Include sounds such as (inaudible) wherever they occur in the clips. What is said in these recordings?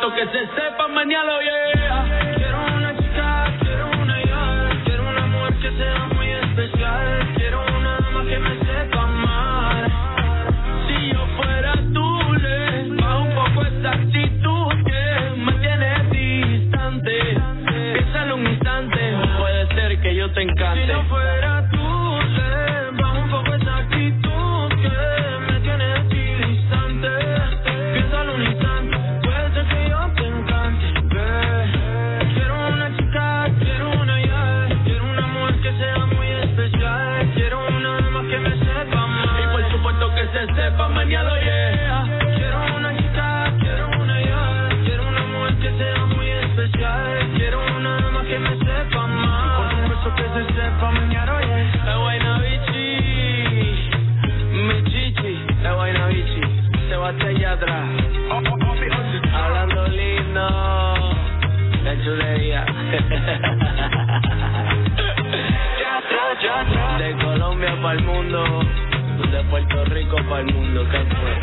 que se sepa mañana, yeah. Para el mundo, de Puerto Rico para el mundo, ¿qué fue?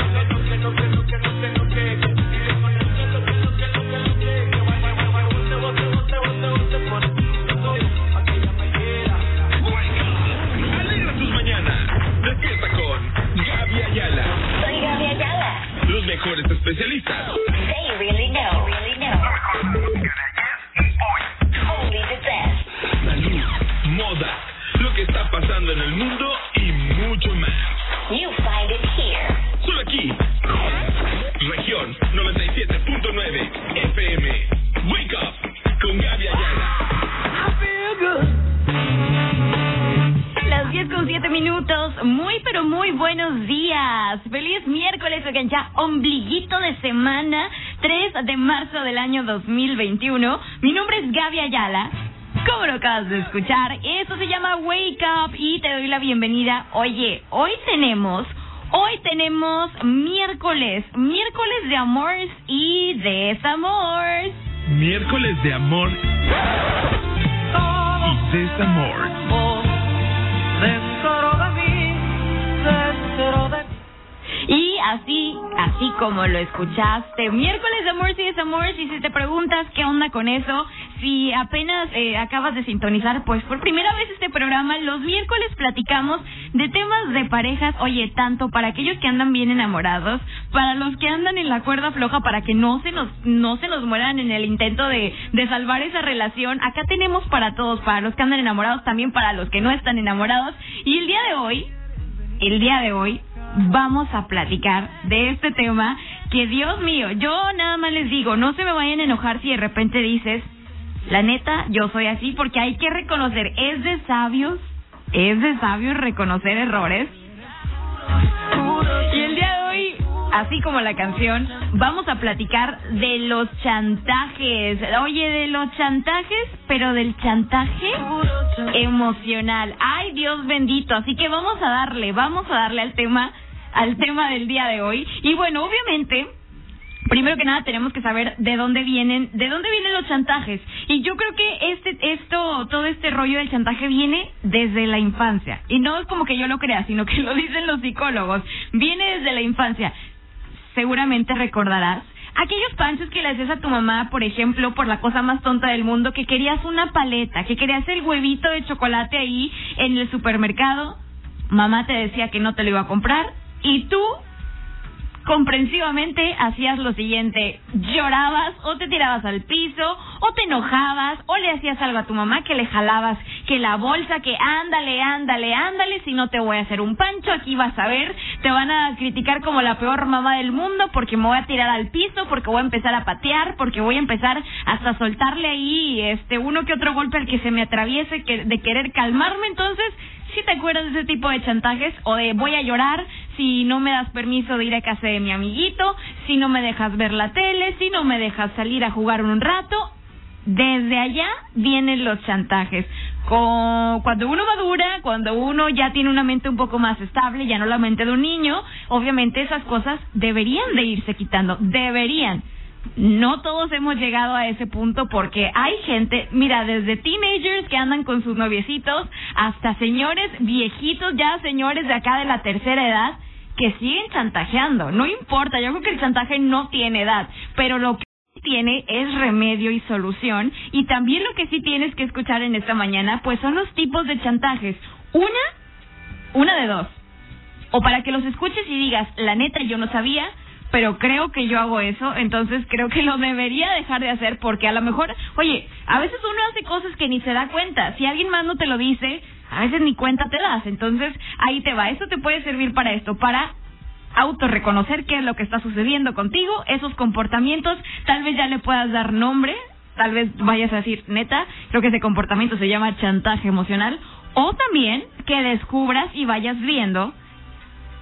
Alegra tus mañanas. Despierta con Gaby Ayala. Soy Gaby Ayala. Los mejores especialistas. They really know, really know. Pasando en el mundo y mucho más. You find it here. Solo aquí. Región 97.9 FM. Wake up con Gaby Ayala. Las 10 con 7 minutos. Muy, pero muy buenos días. Feliz miércoles, oigan, ya ombliguito de semana, 3 de marzo del año 2021. Mi nombre es Gaby Ayala. Como lo acabas de escuchar, esto se llama Wake Up y te doy la bienvenida. Oye, hoy tenemos, hoy tenemos miércoles, miércoles de amores y desamores. Miércoles de amor y desamor. Dentro de mí, dentro de Y así, así como lo escuchaste, miércoles de amor y desamores, y si te preguntas qué onda con eso, si apenas eh, acabas de sintonizar, pues por primera vez este programa, los miércoles platicamos de temas de parejas, oye, tanto para aquellos que andan bien enamorados, para los que andan en la cuerda floja, para que no se nos, no se nos mueran en el intento de, de salvar esa relación, acá tenemos para todos, para los que andan enamorados, también para los que no están enamorados, y el día de hoy, el día de hoy vamos a platicar de este tema que Dios mío, yo nada más les digo, no se me vayan a enojar si de repente dices, la neta, yo soy así porque hay que reconocer, es de sabios, es de sabios reconocer errores. Y el día de hoy, así como la canción, vamos a platicar de los chantajes. Oye, de los chantajes, pero del chantaje emocional. Ay, Dios bendito. Así que vamos a darle, vamos a darle al tema, al tema del día de hoy. Y bueno, obviamente, Primero que nada tenemos que saber de dónde vienen, de dónde vienen los chantajes. Y yo creo que este, esto, todo este rollo del chantaje viene desde la infancia. Y no es como que yo lo crea, sino que lo dicen los psicólogos. Viene desde la infancia. Seguramente recordarás aquellos panchos que le hacías a tu mamá, por ejemplo, por la cosa más tonta del mundo, que querías una paleta, que querías el huevito de chocolate ahí en el supermercado. Mamá te decía que no te lo iba a comprar y tú comprensivamente hacías lo siguiente, llorabas o te tirabas al piso o te enojabas o le hacías algo a tu mamá que le jalabas que la bolsa, que ándale, ándale, ándale, si no te voy a hacer un pancho, aquí vas a ver, te van a criticar como la peor mamá del mundo porque me voy a tirar al piso, porque voy a empezar a patear, porque voy a empezar hasta soltarle ahí este uno que otro golpe al que se me atraviese de querer calmarme, entonces si te acuerdas de ese tipo de chantajes o de voy a llorar si no me das permiso de ir a casa de mi amiguito, si no me dejas ver la tele, si no me dejas salir a jugar un rato. Desde allá vienen los chantajes. Cuando uno madura, cuando uno ya tiene una mente un poco más estable, ya no la mente de un niño, obviamente esas cosas deberían de irse quitando, deberían. No todos hemos llegado a ese punto porque hay gente, mira, desde teenagers que andan con sus noviecitos hasta señores viejitos, ya señores de acá de la tercera edad, que siguen chantajeando. No importa, yo creo que el chantaje no tiene edad, pero lo que tiene es remedio y solución. Y también lo que sí tienes que escuchar en esta mañana, pues son los tipos de chantajes. Una, una de dos. O para que los escuches y digas, la neta yo no sabía, pero creo que yo hago eso, entonces creo que lo debería dejar de hacer porque a lo mejor, oye, a veces uno hace cosas que ni se da cuenta. Si alguien más no te lo dice, a veces ni cuenta te das. Entonces, ahí te va. Esto te puede servir para esto, para autorreconocer qué es lo que está sucediendo contigo, esos comportamientos, tal vez ya le puedas dar nombre, tal vez vayas a decir, neta, creo que ese comportamiento se llama chantaje emocional, o también que descubras y vayas viendo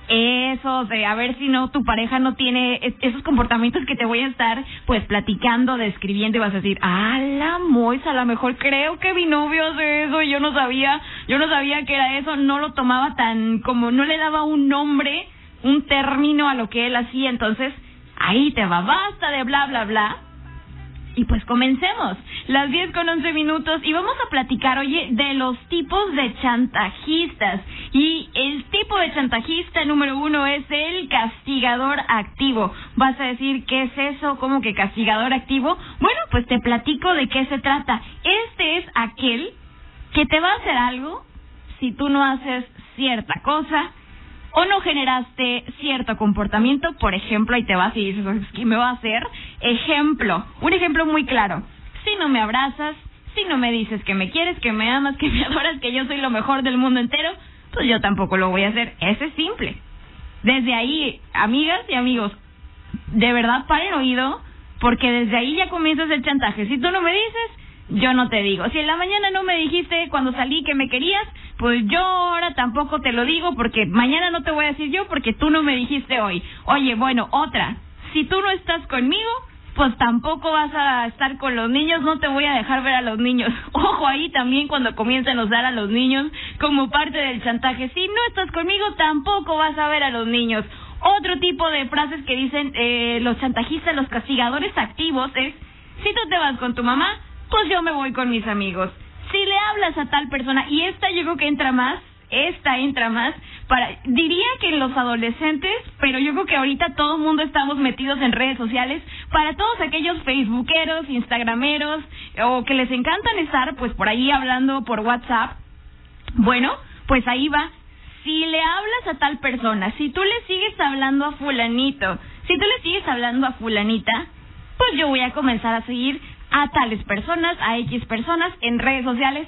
eso de a ver si no tu pareja no tiene es- esos comportamientos que te voy a estar pues platicando, describiendo y vas a decir, "Ah, la moisa, a lo mejor creo que mi novio hace eso y yo no sabía, yo no sabía que era eso, no lo tomaba tan como no le daba un nombre, un término a lo que él hacía, entonces ahí te va, basta de bla bla bla." Y pues comencemos. Las 10 con 11 minutos y vamos a platicar, oye, de los tipos de chantajistas. Y el tipo de chantajista número uno es el castigador activo. Vas a decir, ¿qué es eso? ¿Cómo que castigador activo? Bueno, pues te platico de qué se trata. Este es aquel que te va a hacer algo si tú no haces cierta cosa o no generaste cierto comportamiento, por ejemplo, ahí te vas y dices, ¿qué me va a hacer? Ejemplo, un ejemplo muy claro. Si no me abrazas, si no me dices que me quieres, que me amas, que me (laughs) adoras, que yo soy lo mejor del mundo entero, pues yo tampoco lo voy a hacer. Ese es simple. Desde ahí, amigas y amigos, de verdad paren oído, porque desde ahí ya comienzas el chantaje. Si tú no me dices, yo no te digo. Si en la mañana no me dijiste cuando salí que me querías, pues yo ahora tampoco te lo digo porque mañana no te voy a decir yo porque tú no me dijiste hoy. Oye, bueno, otra. Si tú no estás conmigo, pues tampoco vas a estar con los niños, no te voy a dejar ver a los niños. (laughs) Ojo ahí también cuando comiencen a usar a los niños como parte del chantaje. Si no estás conmigo, tampoco vas a ver a los niños. Otro tipo de frases que dicen eh, los chantajistas, los castigadores activos es, si tú te vas con tu mamá, pues yo me voy con mis amigos. Si le hablas a tal persona, y esta yo creo que entra más, esta entra más, para, diría que los adolescentes, pero yo creo que ahorita todo el mundo estamos metidos en redes sociales, para todos aquellos facebookeros, instagrameros, o que les encantan estar pues por ahí hablando por WhatsApp, bueno, pues ahí va. Si le hablas a tal persona, si tú le sigues hablando a fulanito, si tú le sigues hablando a fulanita, pues yo voy a comenzar a seguir a tales personas, a X personas en redes sociales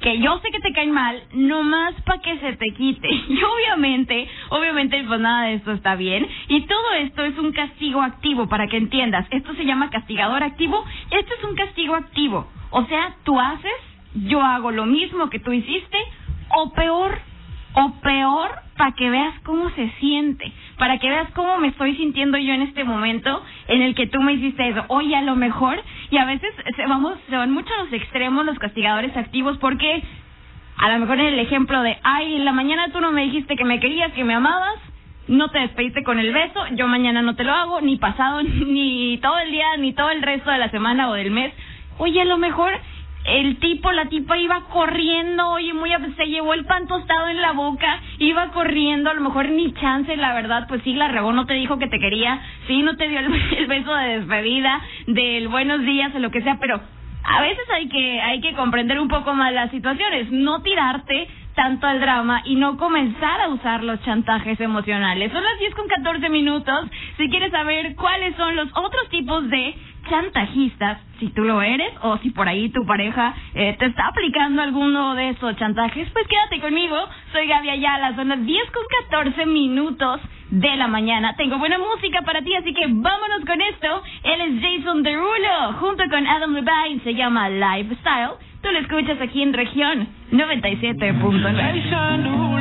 que yo sé que te caen mal, nomás para que se te quite. (laughs) Y obviamente, obviamente, pues nada de esto está bien. Y todo esto es un castigo activo, para que entiendas. Esto se llama castigador activo. Esto es un castigo activo. O sea, tú haces, yo hago lo mismo que tú hiciste, o peor, o peor, para que veas cómo se siente, para que veas cómo me estoy sintiendo yo en este momento en el que tú me hiciste eso. Oye, a lo mejor, y a veces se, vamos, se van mucho a los extremos los castigadores activos porque a lo mejor en el ejemplo de, ay, en la mañana tú no me dijiste que me querías, que me amabas, no te despediste con el beso, yo mañana no te lo hago, ni pasado, (laughs) ni todo el día, ni todo el resto de la semana o del mes. Oye, a lo mejor el tipo, la tipa iba corriendo, oye, muy se llevó el pan tostado en la boca, iba corriendo, a lo mejor ni chance, la verdad, pues sí, la regó, no te dijo que te quería, sí, no te dio el, (laughs) el beso de despedida, del buenos días o lo que sea, pero a veces hay que, hay que comprender un poco más las situaciones, no tirarte tanto al drama y no comenzar a usar los chantajes emocionales. Son las 10 con 14 minutos. Si quieres saber cuáles son los otros tipos de chantajistas, si tú lo eres o si por ahí tu pareja eh, te está aplicando alguno de esos chantajes, pues quédate conmigo. Soy Gaby Ayala, son las 10 con 14 minutos de la mañana. Tengo buena música para ti, así que vámonos con esto. Él es Jason Derulo, junto con Adam Levine, se llama Lifestyle. Tú lo escuchas aquí en región 97.9.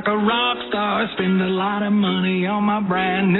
like a rock star. Spend a lot of money on my brand new.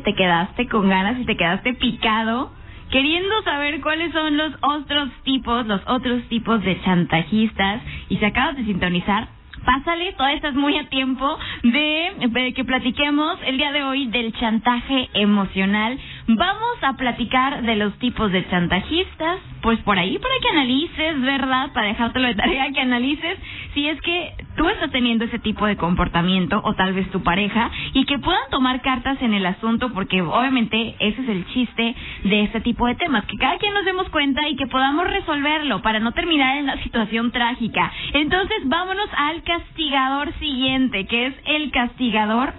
Te quedaste con ganas y te quedaste picado queriendo saber cuáles son los otros tipos, los otros tipos de chantajistas. Y si acabas de sintonizar, pásale, todavía estás muy a tiempo de que platiquemos el día de hoy del chantaje emocional. Vamos a platicar de los tipos de chantajistas, pues por ahí para que analices, ¿verdad? Para dejártelo de tarea que analices si es que tú estás teniendo ese tipo de comportamiento o tal vez tu pareja y que puedan tomar cartas en el asunto porque obviamente ese es el chiste de este tipo de temas, que cada quien nos demos cuenta y que podamos resolverlo para no terminar en una situación trágica. Entonces vámonos al castigador siguiente, que es el castigador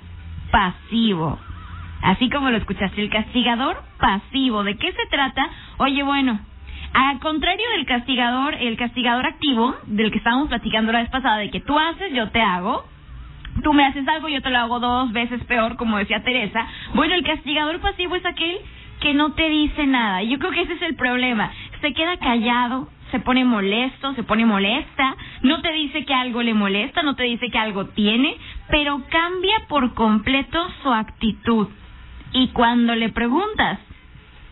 pasivo. Así como lo escuchaste, el castigador pasivo. ¿De qué se trata? Oye, bueno, al contrario del castigador, el castigador activo, del que estábamos platicando la vez pasada, de que tú haces, yo te hago. Tú me haces algo, yo te lo hago dos veces peor, como decía Teresa. Bueno, el castigador pasivo es aquel que no te dice nada. Yo creo que ese es el problema. Se queda callado, se pone molesto, se pone molesta, no te dice que algo le molesta, no te dice que algo tiene, pero cambia por completo su actitud. Y cuando le preguntas,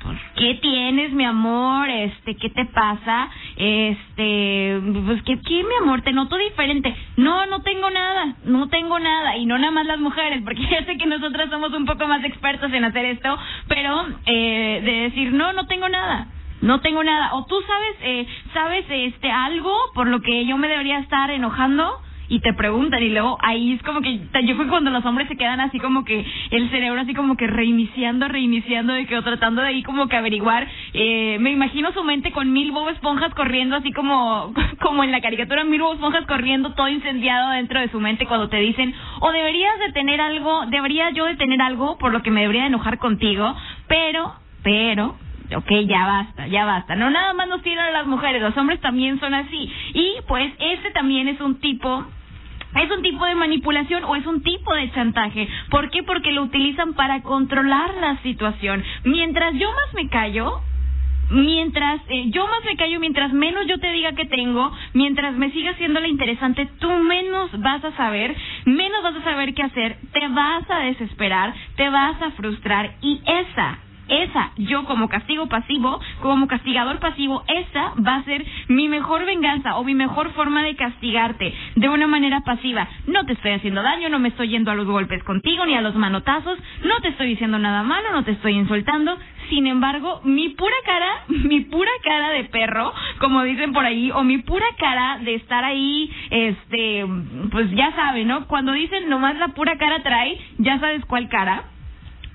pues, ¿qué tienes, mi amor? Este, ¿qué te pasa? Este, pues, ¿qué, ¿qué, mi amor? Te noto diferente. No, no tengo nada, no tengo nada. Y no nada más las mujeres, porque (laughs) ya sé que nosotras somos un poco más expertos en hacer esto, pero eh, de decir, no, no tengo nada. No tengo nada. O tú sabes, eh, sabes, este, algo por lo que yo me debería estar enojando y te preguntan y luego ahí es como que yo creo que cuando los hombres se quedan así como que el cerebro así como que reiniciando, reiniciando de que tratando de ahí como que averiguar, eh, me imagino su mente con mil Bob esponjas corriendo así como (laughs) como en la caricatura mil Bob esponjas corriendo todo incendiado dentro de su mente cuando te dicen o deberías de tener algo, debería yo de tener algo por lo que me debería de enojar contigo, pero pero ok, ya basta, ya basta. No nada más nos tiran a las mujeres, los hombres también son así. Y pues ese también es un tipo es un tipo de manipulación o es un tipo de chantaje. ¿Por qué? Porque lo utilizan para controlar la situación. Mientras yo más me callo, mientras eh, yo más me callo, mientras menos yo te diga que tengo, mientras me siga siendo la interesante, tú menos vas a saber, menos vas a saber qué hacer, te vas a desesperar, te vas a frustrar y esa esa, yo como castigo pasivo, como castigador pasivo, esa va a ser mi mejor venganza o mi mejor forma de castigarte de una manera pasiva. No te estoy haciendo daño, no me estoy yendo a los golpes contigo ni a los manotazos, no te estoy diciendo nada malo, no te estoy insultando. Sin embargo, mi pura cara, (laughs) mi pura cara de perro, como dicen por ahí, o mi pura cara de estar ahí, este, pues ya saben, ¿no? Cuando dicen nomás la pura cara trae, ya sabes cuál cara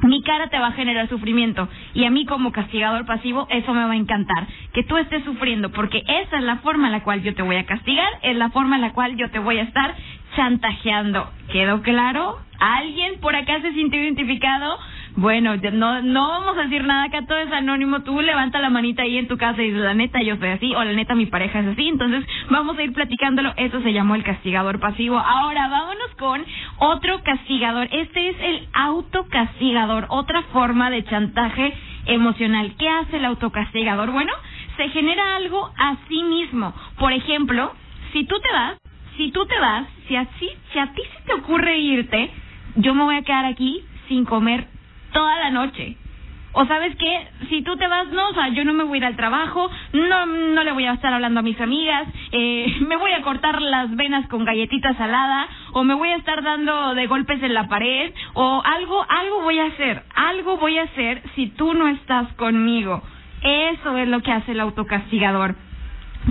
mi cara te va a generar sufrimiento y a mí como castigador pasivo eso me va a encantar, que tú estés sufriendo porque esa es la forma en la cual yo te voy a castigar, es la forma en la cual yo te voy a estar chantajeando. ¿Quedó claro? ¿Alguien por acá se sintió identificado? Bueno, no, no vamos a decir nada acá, todo es anónimo. Tú levanta la manita ahí en tu casa y dices, la neta yo soy así, o la neta mi pareja es así. Entonces, vamos a ir platicándolo. Eso se llamó el castigador pasivo. Ahora, vámonos con otro castigador. Este es el autocastigador, otra forma de chantaje emocional. ¿Qué hace el autocastigador? Bueno, se genera algo a sí mismo. Por ejemplo, si tú te vas, si tú te vas, si así, si a ti se te ocurre irte, yo me voy a quedar aquí sin comer toda la noche. O sabes qué, si tú te vas, no, o sea, yo no me voy a ir al trabajo, no, no le voy a estar hablando a mis amigas, eh, (laughs) me voy a cortar las venas con galletita salada, o me voy a estar dando de golpes en la pared, o algo, algo voy a hacer, algo voy a hacer si tú no estás conmigo. Eso es lo que hace el autocastigador.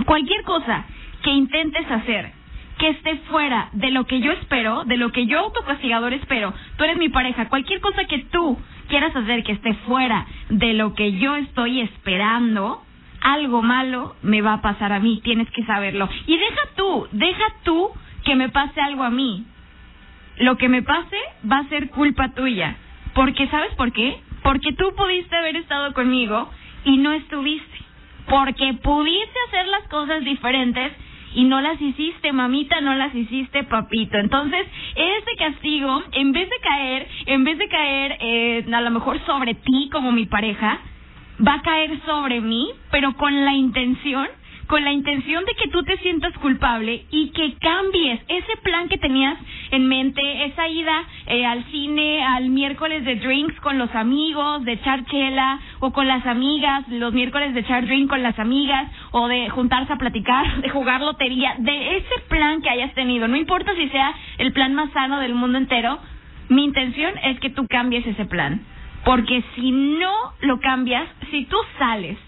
Cualquier cosa que intentes hacer que esté fuera de lo que yo espero, de lo que yo autocastigador espero, tú eres mi pareja, cualquier cosa que tú quieras hacer que esté fuera de lo que yo estoy esperando, algo malo me va a pasar a mí, tienes que saberlo. Y deja tú, deja tú que me pase algo a mí. Lo que me pase va a ser culpa tuya. Porque, ¿sabes por qué? Porque tú pudiste haber estado conmigo y no estuviste. Porque pudiste hacer las cosas diferentes y no las hiciste, mamita, no las hiciste, papito. Entonces, ese castigo, en vez de caer, en vez de caer eh, a lo mejor sobre ti como mi pareja, va a caer sobre mí, pero con la intención con la intención de que tú te sientas culpable y que cambies ese plan que tenías en mente esa ida eh, al cine, al miércoles de drinks con los amigos, de echar chela, o con las amigas, los miércoles de echar drink con las amigas, o de juntarse a platicar, (laughs) de jugar lotería, de ese plan que hayas tenido. No importa si sea el plan más sano del mundo entero, mi intención es que tú cambies ese plan. Porque si no lo cambias, si tú sales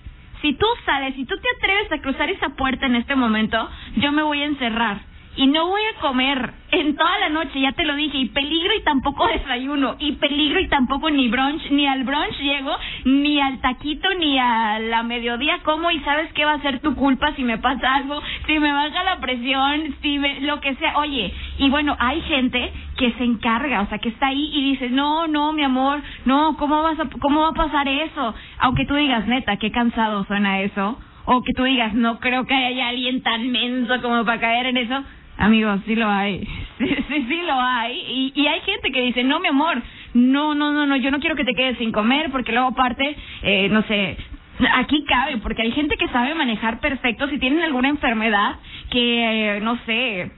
si tú sales, si tú te atreves a cruzar esa puerta en este momento, yo me voy a encerrar y no voy a comer en toda la noche, ya te lo dije, y peligro y tampoco (laughs) desayuno, y peligro y tampoco ni brunch, ni al brunch llego, ni al taquito, ni a la mediodía como, y sabes qué va a ser tu culpa si me pasa algo, si me baja la presión, si me, lo que sea, oye, y bueno, hay gente que se encarga, o sea, que está ahí y dice, no, no, mi amor, no, ¿cómo vas a, cómo va a pasar eso? Aunque tú digas, neta, qué cansado suena eso, o que tú digas, no creo que haya alguien tan menso como para caer en eso, Amigos, sí lo hay. (laughs) Sí, sí, sí lo hay. Y, y hay gente que dice, no, mi amor, no, no, no, no, yo no quiero que te quedes sin comer porque luego aparte, eh, no sé, aquí cabe, porque hay gente que sabe manejar perfecto si tienen alguna enfermedad que, eh, no sé,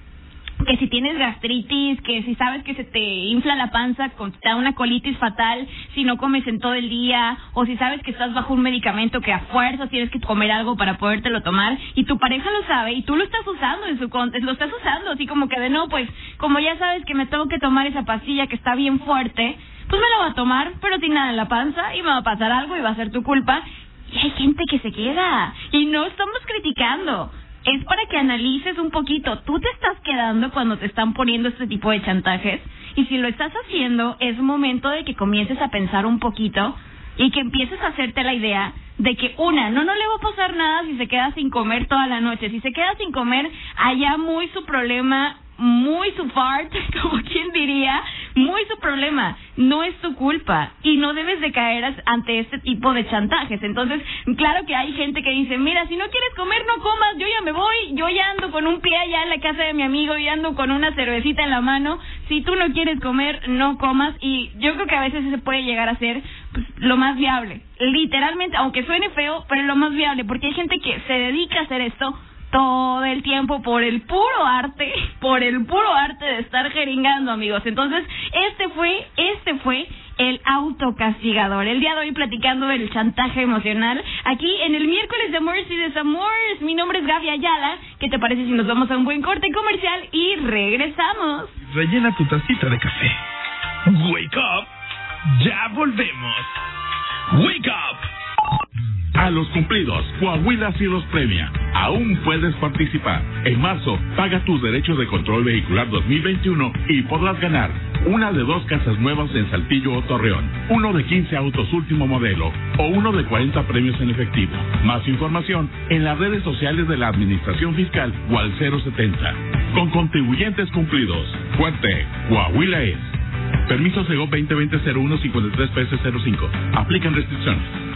que si tienes gastritis, que si sabes que se te infla la panza, con, te da una colitis fatal si no comes en todo el día, o si sabes que estás bajo un medicamento que a fuerza tienes que comer algo para podértelo tomar, y tu pareja lo sabe, y tú lo estás usando en su contra, lo estás usando, así como que de no, pues, como ya sabes que me tengo que tomar esa pastilla que está bien fuerte, pues me la voy a tomar, pero sin nada en la panza, y me va a pasar algo, y va a ser tu culpa, y hay gente que se queda, y no estamos criticando, es para que analices un poquito. Tú te estás quedando cuando te están poniendo este tipo de chantajes y si lo estás haciendo es momento de que comiences a pensar un poquito y que empieces a hacerte la idea de que una, no, no le va a pasar nada si se queda sin comer toda la noche. Si se queda sin comer, allá muy su problema, muy su fart, (laughs) como quien diría, muy su problema, no es tu culpa. Y no debes de caer ante este tipo de chantajes. Entonces, claro que hay gente que dice, mira, si no quieres comer, no comas, yo ya me voy, yo ya ando con un pie allá en la casa de mi amigo y ando con una cervecita en la mano, si tú no quieres comer, no comas. Y yo creo que a veces se puede llegar a ser pues, lo más viable, literalmente, aunque suene feo, pero lo más viable, porque hay gente que se dedica a hacer esto todo el tiempo por el puro arte, por el puro arte de estar jeringando, amigos. Entonces, este fue, este fue el autocastigador. El día de hoy platicando del chantaje emocional aquí en el miércoles de Amores y Desamores. Mi nombre es Gaby Ayala. ¿Qué te parece si nos vamos a un buen corte comercial y regresamos? Rellena tu tacita de café. Wake up. Ya volvemos. Wake up. A los cumplidos, Coahuila sí los premia. Aún puedes participar. En marzo, paga tus derechos de control vehicular 2021 y podrás ganar una de dos casas nuevas en Saltillo o Torreón, uno de 15 autos último modelo o uno de 40 premios en efectivo. Más información en las redes sociales de la Administración Fiscal o al 070. Con contribuyentes cumplidos. Fuerte, Coahuila es. Permiso Sego 2020-01 53 PS05. Aplican restricciones.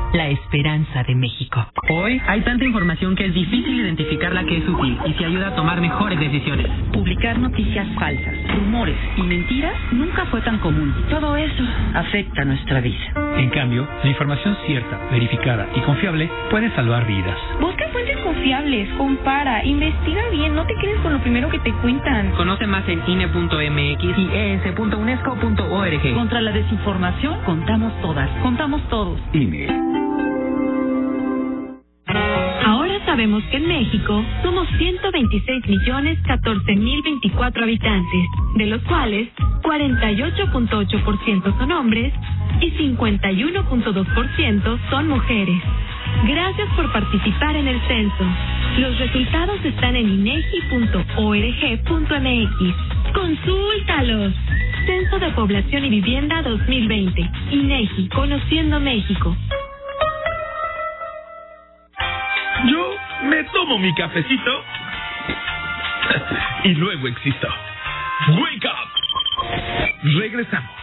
la esperanza de México. Hoy hay tanta información que es difícil identificar la que es útil y te ayuda a tomar mejores decisiones. Publicar noticias falsas, rumores y mentiras nunca fue tan común. Todo eso afecta nuestra vida. En cambio, la información cierta, verificada y confiable puede salvar vidas. Busca fuentes confiables, compara, investiga bien, no te quedes con lo primero que te cuentan. Conoce más en INE.mx y es.unesco.org. Contra la desinformación, contamos todas, contamos todos. INE. Ahora sabemos que en México somos 126 millones 14 mil 24 habitantes, de los cuales 48.8% son hombres y 51.2% son mujeres. Gracias por participar en el censo. Los resultados están en inegi.org.mx. ¡Consúltalos! Censo de Población y Vivienda 2020. INEGI, Conociendo México. Yo me tomo mi cafecito (laughs) y luego existo. Wake up. Regresamos.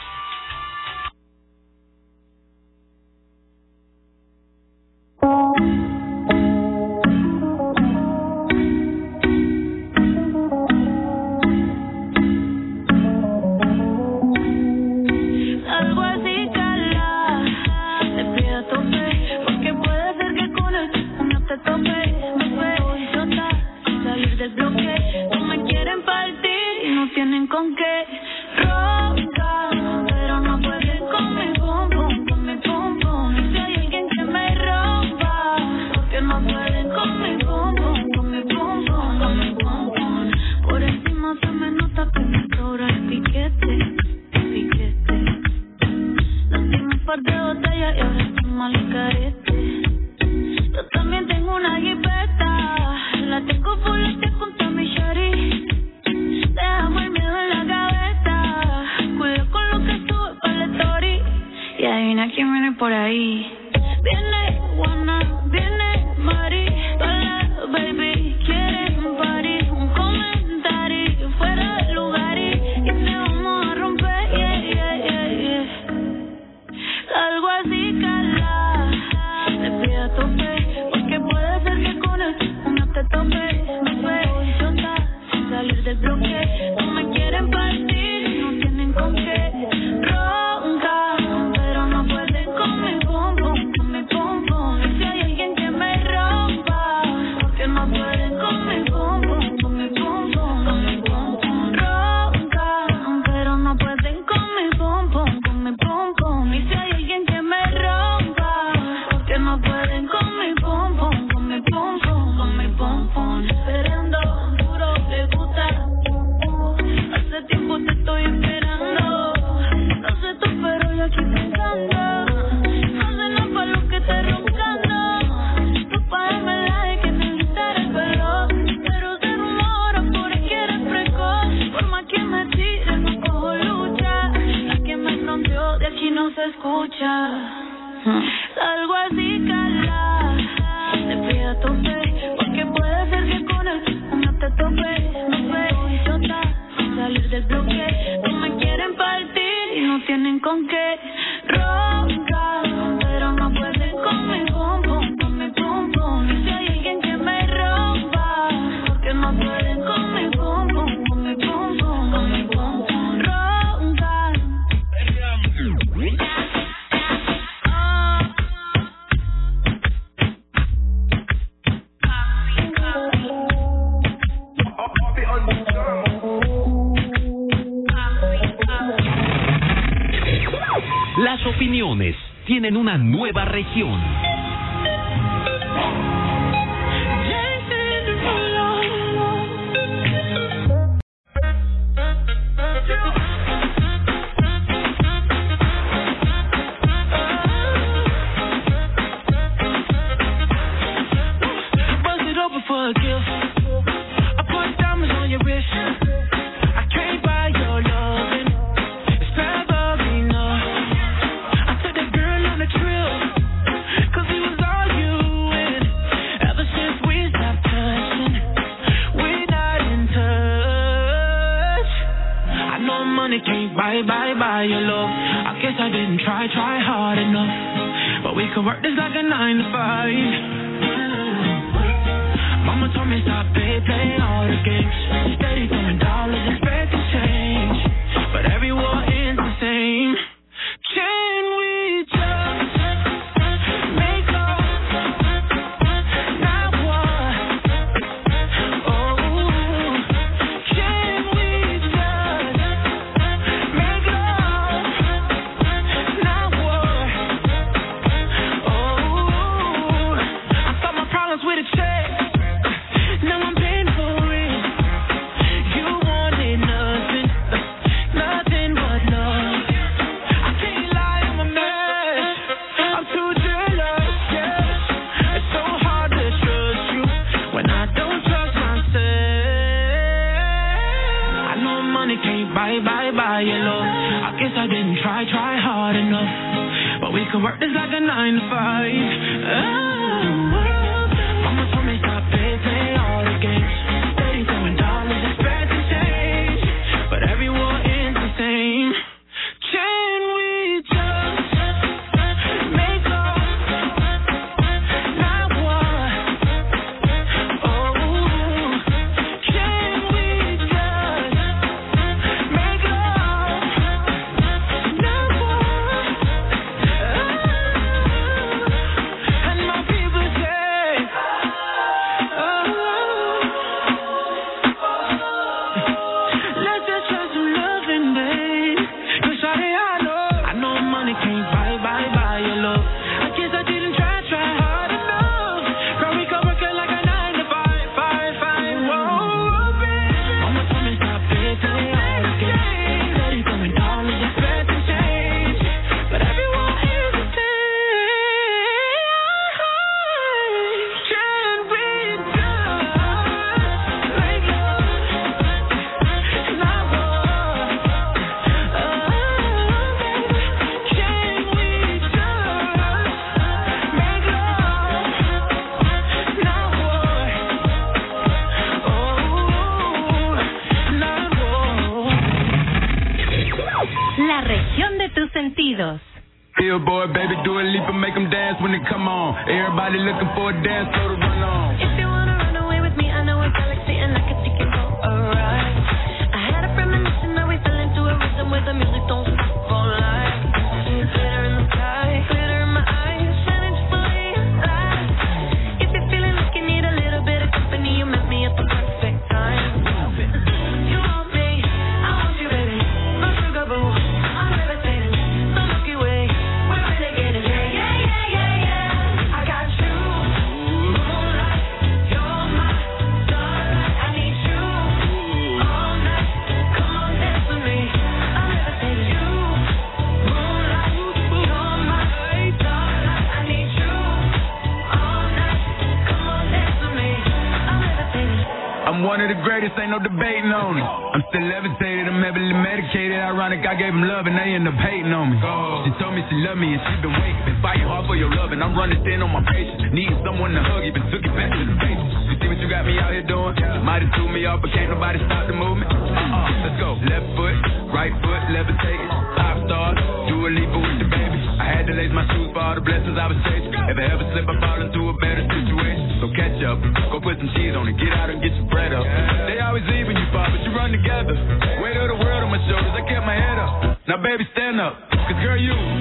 una nueva región. we could work this like a nine to five. Mama told me stop, babe, playing all the games. Steady throwing dollars, expect to change. But every war ends. Everybody looking for a dance still levitated, I'm heavily medicated. Ironic, I gave them love and they end up hating on me. Oh. She told me she loved me and she been waiting. Been fighting hard for your love and I'm running thin on my patience. Need someone to hug, even took it back to the basics. You see what you got me out here doing? Yeah. Might have threw me off, but can't nobody stop the movement. Uh-uh. uh-uh. Let's go. Left foot, right foot, levitating. Uh-uh. Pop stars, do a leap with the baby. I had to lace my shoes for all the blessings I was chasing. If I ever slip, I fall into a better situation. So catch up, go put some cheese on it, get out and get some bread up. Yeah together. Weight of the world on my shoulders, I kept my head up. Now, baby, stand up. Cause, girl, you.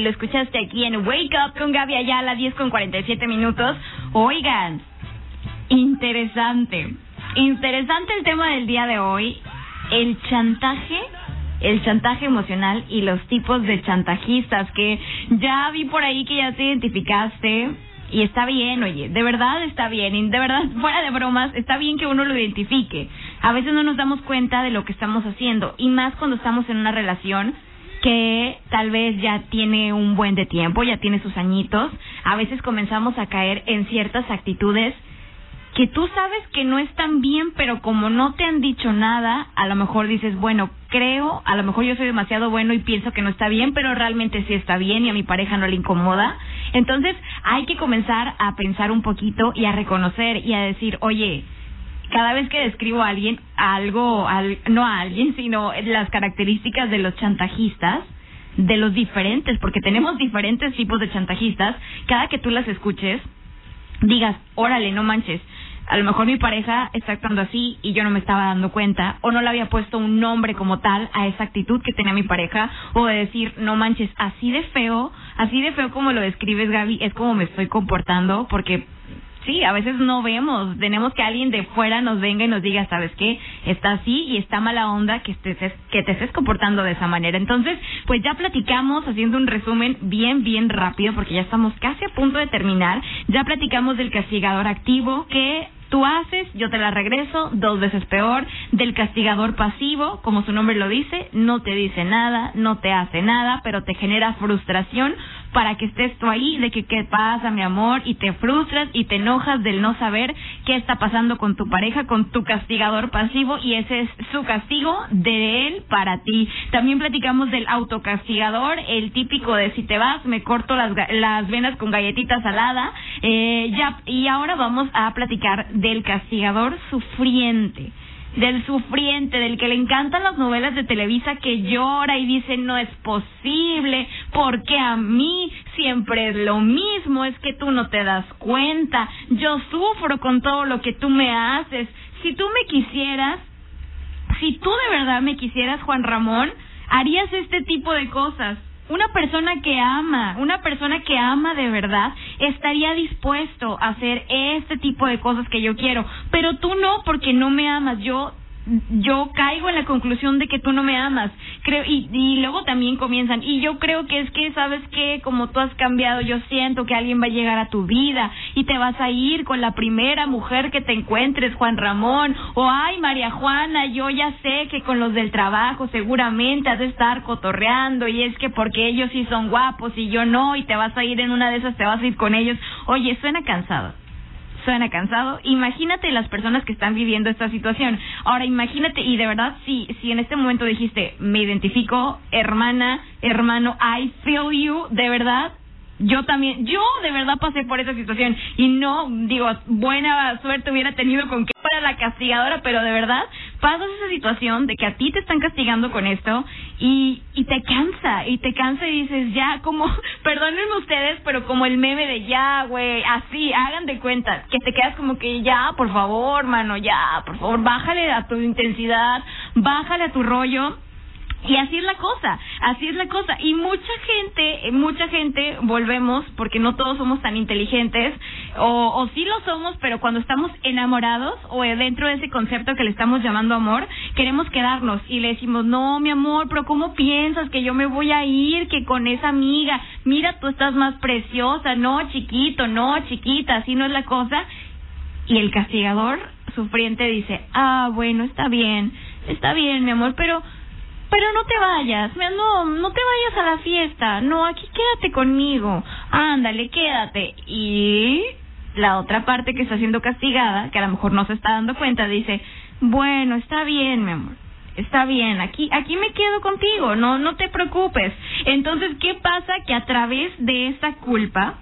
Lo escuchaste aquí en Wake Up con Gaby Ayala, 10 con 47 minutos. Oigan, interesante, interesante el tema del día de hoy, el chantaje el chantaje emocional y los tipos de chantajistas que ya vi por ahí que ya te identificaste y está bien, oye, de verdad está bien y de verdad (laughs) fuera de bromas está bien que uno lo identifique. A veces no nos damos cuenta de lo que estamos haciendo y más cuando estamos en una relación que tal vez ya tiene un buen de tiempo, ya tiene sus añitos, a veces comenzamos a caer en ciertas actitudes que tú sabes que no están bien, pero como no te han dicho nada, a lo mejor dices, bueno, creo, a lo mejor yo soy demasiado bueno y pienso que no está bien, pero realmente sí está bien y a mi pareja no le incomoda. Entonces hay que comenzar a pensar un poquito y a reconocer y a decir, oye, cada vez que describo a alguien, algo, al, no a alguien, sino las características de los chantajistas, de los diferentes, porque tenemos diferentes tipos de chantajistas, cada que tú las escuches, digas, órale, no manches, a lo mejor mi pareja está actuando así y yo no me estaba dando cuenta o no le había puesto un nombre como tal a esa actitud que tenía mi pareja o de decir, no manches, así de feo, así de feo como lo describes Gaby, es como me estoy comportando porque sí, a veces no vemos, tenemos que alguien de fuera nos venga y nos diga, ¿sabes qué? Está así y está mala onda que, estés, que te estés comportando de esa manera. Entonces, pues ya platicamos, haciendo un resumen bien, bien rápido, porque ya estamos casi a punto de terminar, ya platicamos del castigador activo, que tú haces, yo te la regreso, dos veces peor, del castigador pasivo, como su nombre lo dice, no te dice nada, no te hace nada, pero te genera frustración para que estés tú ahí, de que qué pasa, mi amor, y te frustras y te enojas del no saber qué está pasando con tu pareja, con tu castigador pasivo, y ese es su castigo de él para ti. También platicamos del autocastigador, el típico de si te vas, me corto las, las venas con galletita salada, eh, ya, y ahora vamos a platicar del castigador sufriente del sufriente, del que le encantan las novelas de Televisa que llora y dice no es posible, porque a mí siempre es lo mismo, es que tú no te das cuenta, yo sufro con todo lo que tú me haces, si tú me quisieras, si tú de verdad me quisieras, Juan Ramón, harías este tipo de cosas. Una persona que ama, una persona que ama de verdad, estaría dispuesto a hacer este tipo de cosas que yo quiero, pero tú no porque no me amas. Yo yo caigo en la conclusión de que tú no me amas. Creo y, y luego también comienzan y yo creo que es que sabes que como tú has cambiado, yo siento que alguien va a llegar a tu vida y te vas a ir con la primera mujer que te encuentres, Juan Ramón, o ay, María Juana, yo ya sé que con los del trabajo seguramente has de estar cotorreando y es que porque ellos sí son guapos y yo no y te vas a ir en una de esas te vas a ir con ellos. Oye, suena cansado suena cansado. Imagínate las personas que están viviendo esta situación. Ahora, imagínate, y de verdad, si, si en este momento dijiste, me identifico, hermana, hermano, I feel you, de verdad, yo también, yo de verdad pasé por esa situación y no, digo, buena suerte hubiera tenido con que fuera la castigadora, pero de verdad pasas esa situación de que a ti te están castigando con esto y, y te cansa, y te cansa y dices, ya, como, (laughs) perdónenme ustedes, pero como el meme de ya, güey, así, hagan de cuenta, que te quedas como que ya, por favor, mano, ya, por favor, bájale a tu intensidad, bájale a tu rollo y así es la cosa, así es la cosa. Y mucha gente, mucha gente, volvemos, porque no todos somos tan inteligentes, o, o sí lo somos, pero cuando estamos enamorados o dentro de ese concepto que le estamos llamando amor, queremos quedarnos y le decimos, no, mi amor, pero ¿cómo piensas que yo me voy a ir, que con esa amiga, mira, tú estás más preciosa, no, chiquito, no, chiquita, así no es la cosa. Y el castigador sufriente dice, ah, bueno, está bien, está bien, mi amor, pero pero no te vayas, no, no te vayas a la fiesta, no, aquí quédate conmigo, ándale, quédate. Y la otra parte que está siendo castigada, que a lo mejor no se está dando cuenta, dice, bueno, está bien, mi amor, está bien, aquí, aquí me quedo contigo, no, no te preocupes. Entonces, ¿qué pasa? Que a través de esa culpa,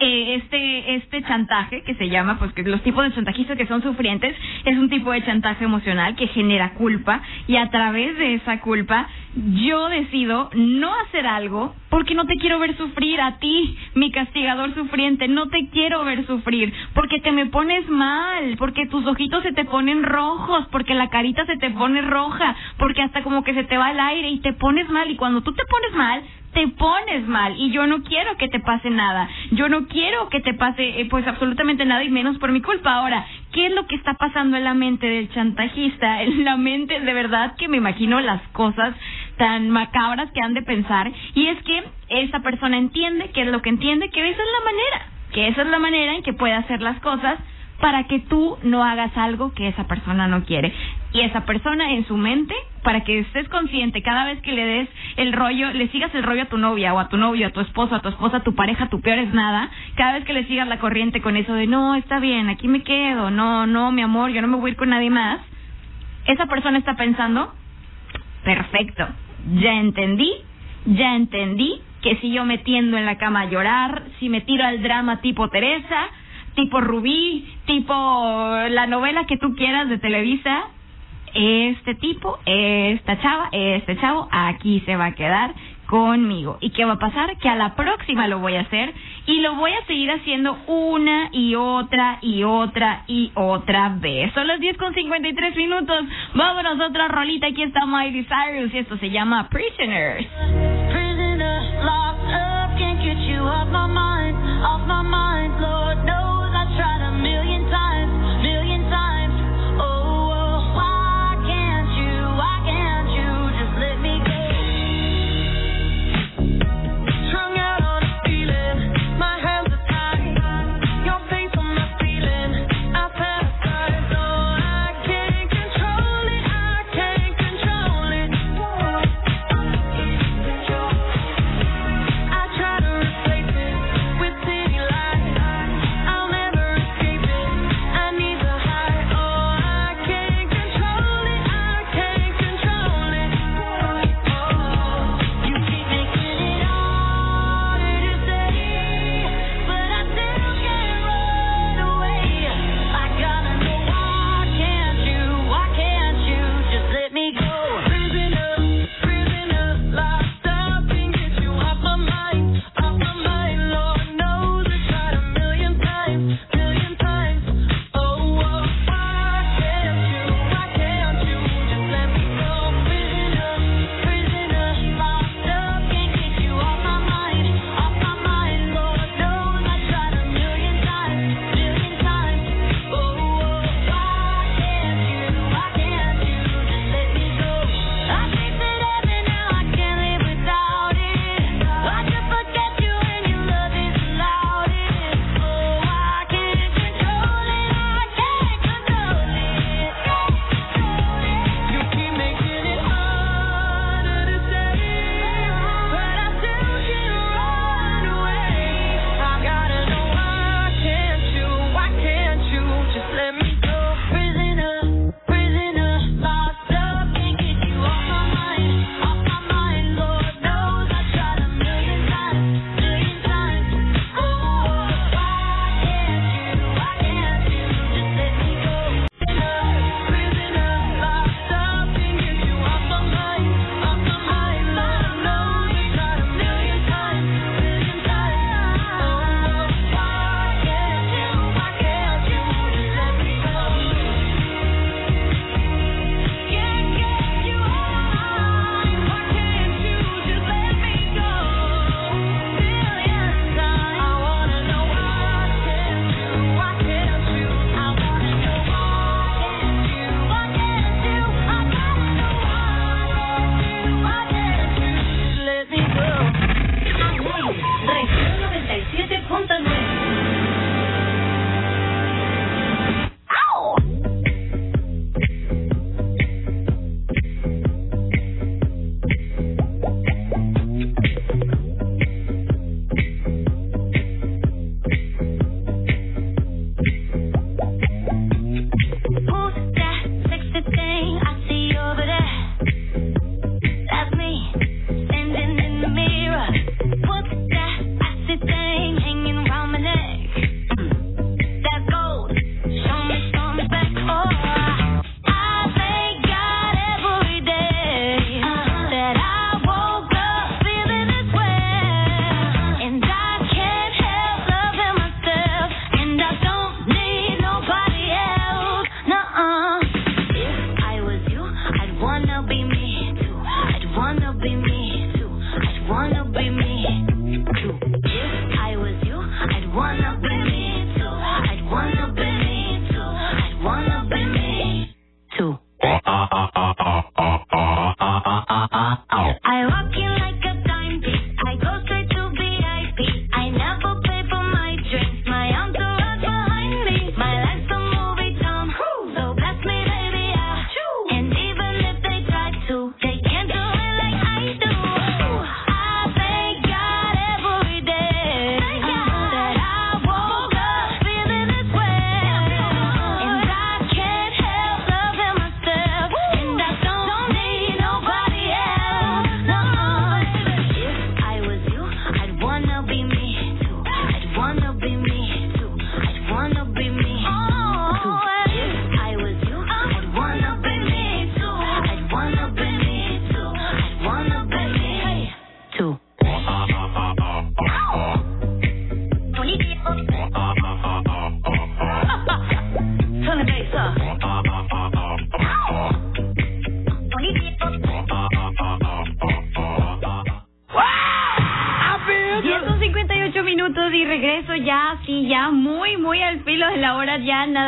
eh, este este chantaje que se llama pues que los tipos de chantajistas que son sufrientes es un tipo de chantaje emocional que genera culpa y a través de esa culpa yo decido no hacer algo porque no te quiero ver sufrir a ti, mi castigador sufriente, no te quiero ver sufrir porque te me pones mal, porque tus ojitos se te ponen rojos, porque la carita se te pone roja, porque hasta como que se te va el aire y te pones mal. Y cuando tú te pones mal te pones mal y yo no quiero que te pase nada. Yo no quiero que te pase eh, pues absolutamente nada y menos por mi culpa. Ahora, ¿qué es lo que está pasando en la mente del chantajista? (laughs) En la mente de verdad que me imagino las cosas tan macabras que han de pensar y es que esa persona entiende que es lo que entiende que esa es la manera, que esa es la manera en que puede hacer las cosas para que tú no hagas algo que esa persona no quiere. Y esa persona en su mente, para que estés consciente, cada vez que le des el rollo, le sigas el rollo a tu novia o a tu novio, a tu esposo, a tu esposa, a tu pareja, tu peor es nada, cada vez que le sigas la corriente con eso de no, está bien, aquí me quedo, no, no, mi amor, yo no me voy con nadie más, esa persona está pensando, perfecto, ya entendí, ya entendí que si yo me tiendo en la cama a llorar, si me tiro al drama tipo Teresa, tipo Rubí, tipo la novela que tú quieras de Televisa, este tipo, esta chava, este chavo, aquí se va a quedar conmigo. ¿Y qué va a pasar? Que a la próxima lo voy a hacer y lo voy a seguir haciendo una y otra y otra y otra vez. Son las 10 con 53 minutos. Vámonos a otra rolita. Aquí está Miley Cyrus y esto se llama Prisoners. Prisoner,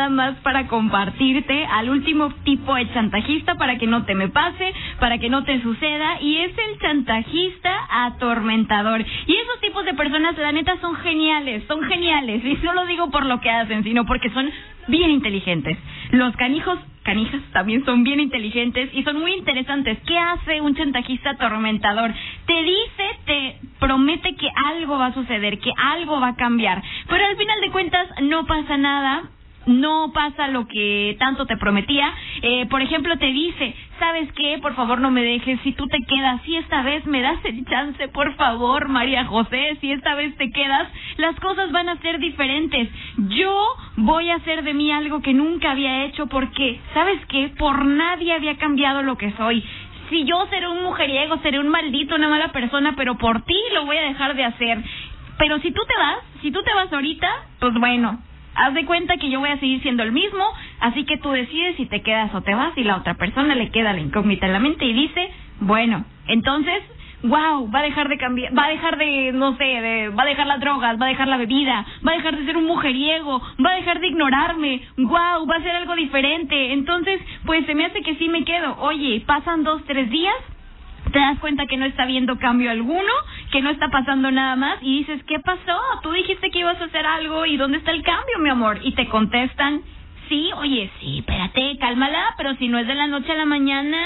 más para compartirte al último tipo de chantajista para que no te me pase, para que no te suceda, y es el chantajista atormentador. Y esos tipos de personas, la neta, son geniales, son geniales, y no lo digo por lo que hacen, sino porque son bien inteligentes. Los canijos, canijas, también son bien inteligentes y son muy interesantes. ¿Qué hace un chantajista atormentador? Te dice, te promete que algo va a suceder, que algo va a cambiar, pero al final de cuentas no pasa nada. No pasa lo que tanto te prometía. Eh, por ejemplo, te dice, ¿sabes qué? Por favor, no me dejes. Si tú te quedas, si esta vez me das el chance, por favor, María José, si esta vez te quedas, las cosas van a ser diferentes. Yo voy a hacer de mí algo que nunca había hecho porque, ¿sabes qué? Por nadie había cambiado lo que soy. Si yo seré un mujeriego, seré un maldito, una mala persona, pero por ti lo voy a dejar de hacer. Pero si tú te vas, si tú te vas ahorita, pues bueno, haz de cuenta que yo voy a seguir siendo el mismo, así que tú decides si te quedas o te vas y la otra persona le queda la incógnita en la mente y dice, bueno, entonces, wow, va a dejar de cambiar, va a dejar de, no sé, de, va a dejar las drogas, va a dejar la bebida, va a dejar de ser un mujeriego, va a dejar de ignorarme, wow, va a ser algo diferente. Entonces, pues se me hace que sí me quedo. Oye, pasan dos, tres días, te das cuenta que no está viendo cambio alguno, que no está pasando nada más y dices, ¿qué pasó? Tú dijiste que ibas a hacer algo y ¿dónde está el cambio, mi amor? Y te contestan, sí, oye, sí, espérate, cálmala, pero si no es de la noche a la mañana,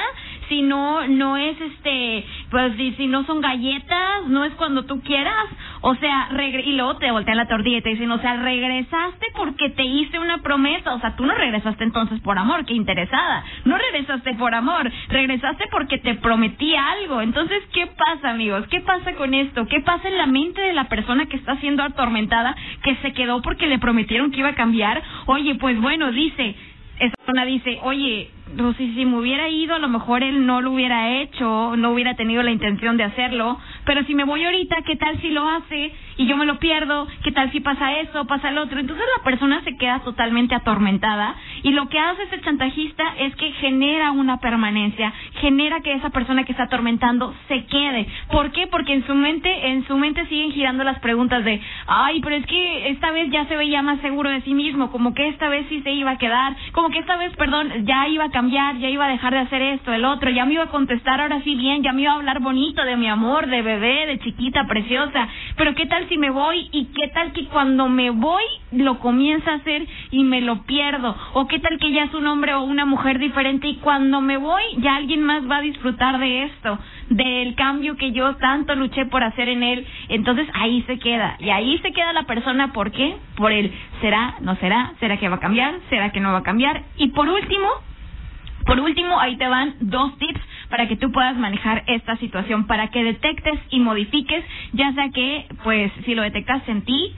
si no, no es este, pues si no son galletas, no es cuando tú quieras, o sea, regre y luego te voltean la tortilla y te dicen, o sea, regresaste porque te hice una promesa, o sea, tú no regresaste entonces por amor, qué interesada, no regresaste por amor, regresaste porque te prometí algo, entonces, ¿qué pasa, amigos? ¿Qué pasa con esto? ¿Qué pasa en la mente de la persona que está siendo atormentada, que se quedó porque le prometieron que iba a cambiar? Oye, pues bueno, dice, esa persona dice, oye, pues si, si me hubiera ido, a lo mejor él no lo hubiera hecho, no hubiera tenido la intención de hacerlo, pero si me voy ahorita, ¿qué tal si lo hace y yo me lo pierdo? ¿Qué tal si pasa eso, pasa el otro? Entonces la persona se queda totalmente atormentada y lo que hace ese chantajista es que genera una permanencia, genera que esa persona que está atormentando se quede. ¿Por qué? Porque en su mente, en su mente siguen girando las preguntas de, ay, pero es que esta vez ya se veía más seguro de sí mismo, como que esta vez sí se iba a quedar, como que esta vez, perdón, ya iba a cambiar, ya iba a dejar de hacer esto, el otro, ya me iba a contestar ahora sí bien, ya me iba a hablar bonito de mi amor, de bebé, de chiquita, preciosa. Pero qué tal si me voy y qué tal que cuando me voy lo comienza a hacer y me lo pierdo. O qué tal que ya es un hombre o una mujer diferente y cuando me voy ya alguien más va a disfrutar de esto, del cambio que yo tanto luché por hacer en él. Entonces ahí se queda. Y ahí se queda la persona, ¿por qué? Por el será, no será, será que va a cambiar, será que no va a cambiar. Y por último, por último, ahí te van dos tips para que tú puedas manejar esta situación, para que detectes y modifiques, ya sea que, pues, si lo detectas en ti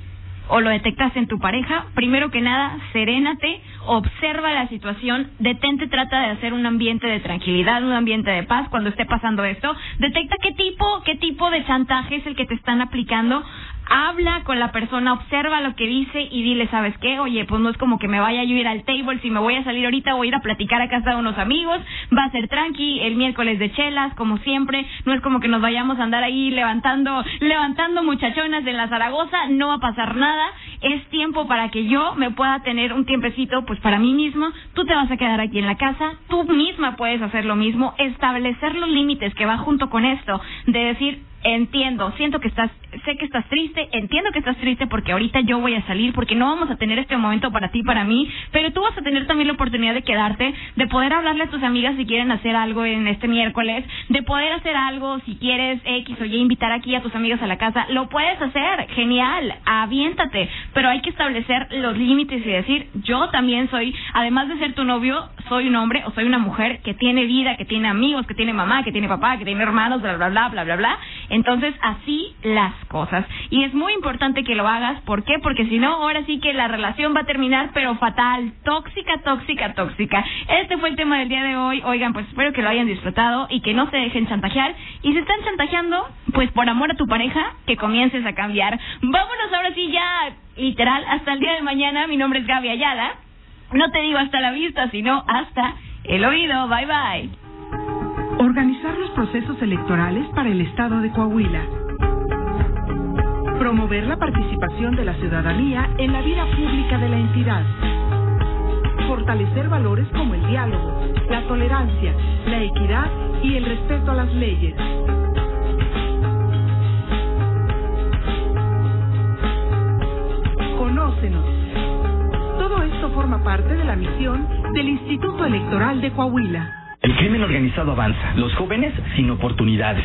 o lo detectas en tu pareja, primero que nada, serénate, observa la situación, detente, trata de hacer un ambiente de tranquilidad, un ambiente de paz cuando esté pasando esto, detecta qué tipo, qué tipo de chantaje es el que te están aplicando, habla con la persona, observa lo que dice y dile, ¿sabes qué? Oye, pues no es como que me vaya yo a ir al table, si me voy a salir ahorita voy a ir a platicar a casa de unos amigos, va a ser tranqui, el miércoles de chelas, como siempre, no es como que nos vayamos a andar ahí levantando, levantando muchachonas de la Zaragoza, no va a pasar nada, es tiempo para que yo me pueda tener un tiempecito, pues para mí mismo, tú te vas a quedar aquí en la casa, tú misma puedes hacer lo mismo, establecer los límites que va junto con esto, de decir, entiendo, siento que estás, sé que estás triste, entiendo que estás triste porque ahorita yo voy a salir, porque no vamos a tener este momento para ti, para mí, pero tú vas a tener también la oportunidad de quedarte, de poder hablarle a tus amigas si quieren hacer algo en este miércoles, de poder hacer algo si quieres X o Y, invitar aquí a tus amigas a la casa, lo puedes hacer, genial, aviéntate, pero hay que establecer los límites y decir, yo también soy, además de ser tu novio, soy un hombre o soy una mujer que tiene vida, que tiene amigos, que tiene mamá, que tiene papá, que tiene hermanos, bla, bla, bla, bla, bla, bla. Entonces, así las cosas. Y es muy importante que lo hagas. ¿Por qué? Porque si no, ahora sí que la relación va a terminar, pero fatal. Tóxica, tóxica, tóxica. Este fue el tema del día de hoy. Oigan, pues espero que lo hayan disfrutado y que no se dejen chantajear. Y si están chantajeando, pues por amor a tu pareja, que comiences a cambiar. Vámonos ahora sí ya, literal, hasta el día de mañana. Mi nombre es Gaby Ayala. No te digo hasta la vista, sino hasta el oído. Bye bye. Organizar los procesos electorales para el estado de Coahuila. Promover la participación de la ciudadanía en la vida pública de la entidad. Fortalecer valores como el diálogo, la tolerancia, la equidad y el respeto a las leyes. Conócenos. Todo esto forma parte de la misión del Instituto Electoral de Coahuila. El crimen organizado avanza, los jóvenes sin oportunidades,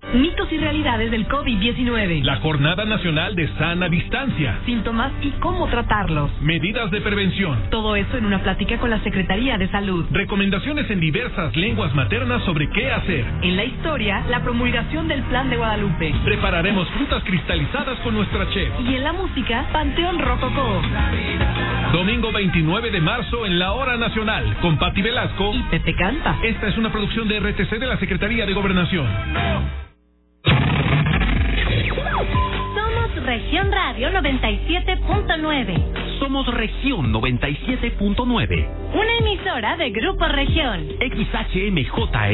Mitos y realidades del COVID-19. La Jornada Nacional de Sana Distancia. Síntomas y cómo tratarlos. Medidas de prevención. Todo eso en una plática con la Secretaría de Salud. Recomendaciones en diversas lenguas maternas sobre qué hacer. En la historia, la promulgación del Plan de Guadalupe. Prepararemos frutas cristalizadas con nuestra chef. Y en la música, Panteón Rococó. Domingo 29 de marzo en la Hora Nacional con Patti Velasco y Pepe Canta. Esta es una producción de RTC de la Secretaría de Gobernación. Somos Región Radio 97.9. Somos Región 97.9. Una emisora de Grupo Región. XHMJM